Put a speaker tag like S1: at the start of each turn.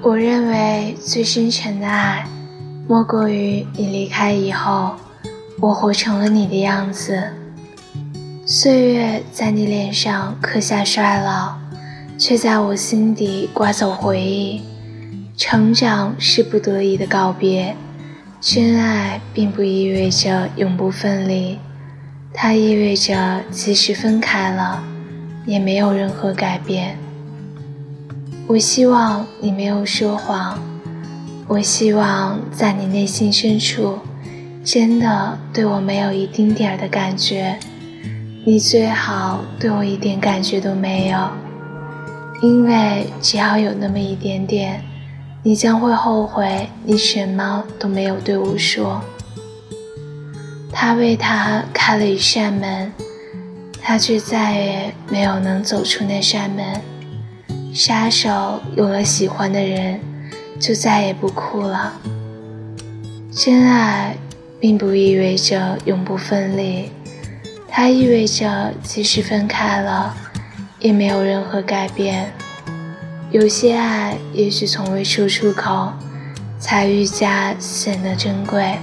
S1: 我认为最深沉的爱，莫过于你离开以后，我活成了你的样子。岁月在你脸上刻下衰老，却在我心底刮走回忆。成长是不得已的告别，真爱并不意味着永不分离，它意味着即使分开了，也没有任何改变。我希望你没有说谎，我希望在你内心深处，真的对我没有一丁点儿的感觉。你最好对我一点感觉都没有，因为只要有那么一点点，你将会后悔你什么都没有对我说。他为他开了一扇门，他却再也没有能走出那扇门。杀手有了喜欢的人，就再也不哭了。真爱并不意味着永不分离，它意味着即使分开了，也没有任何改变。有些爱也许从未说出口，才愈加显得珍贵。